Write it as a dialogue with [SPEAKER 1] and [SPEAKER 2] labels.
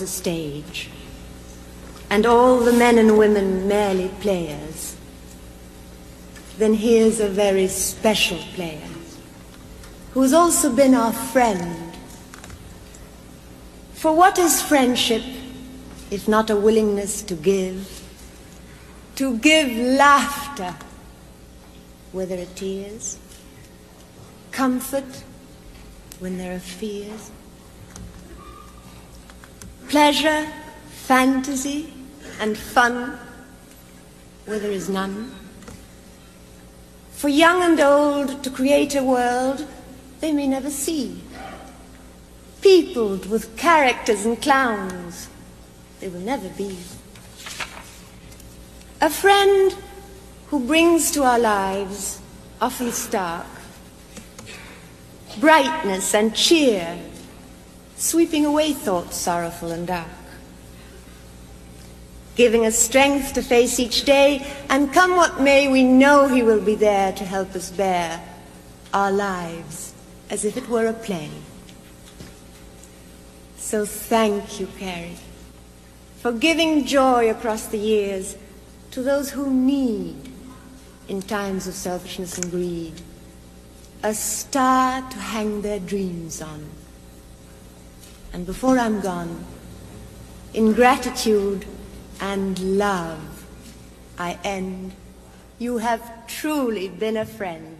[SPEAKER 1] a stage, and all the men and women merely players, then here's a very special player who's also been our friend. For what is friendship if not a willingness to give? To give laughter whether are tears, comfort when there are fears, pleasure, fantasy, and fun where there is none. For young and old to create a world they may never see, peopled with characters and clowns they will never be. A friend who brings to our lives, often stark, brightness and cheer, sweeping away thoughts sorrowful and dark, giving us strength to face each day, and come what may, we know He will be there to help us bear our lives as if it were a play. So thank you, Cary, for giving joy across the years to those who need, in times of selfishness and greed, a star to hang their dreams on. And before I'm gone, in gratitude and love, I end. You have truly been a friend.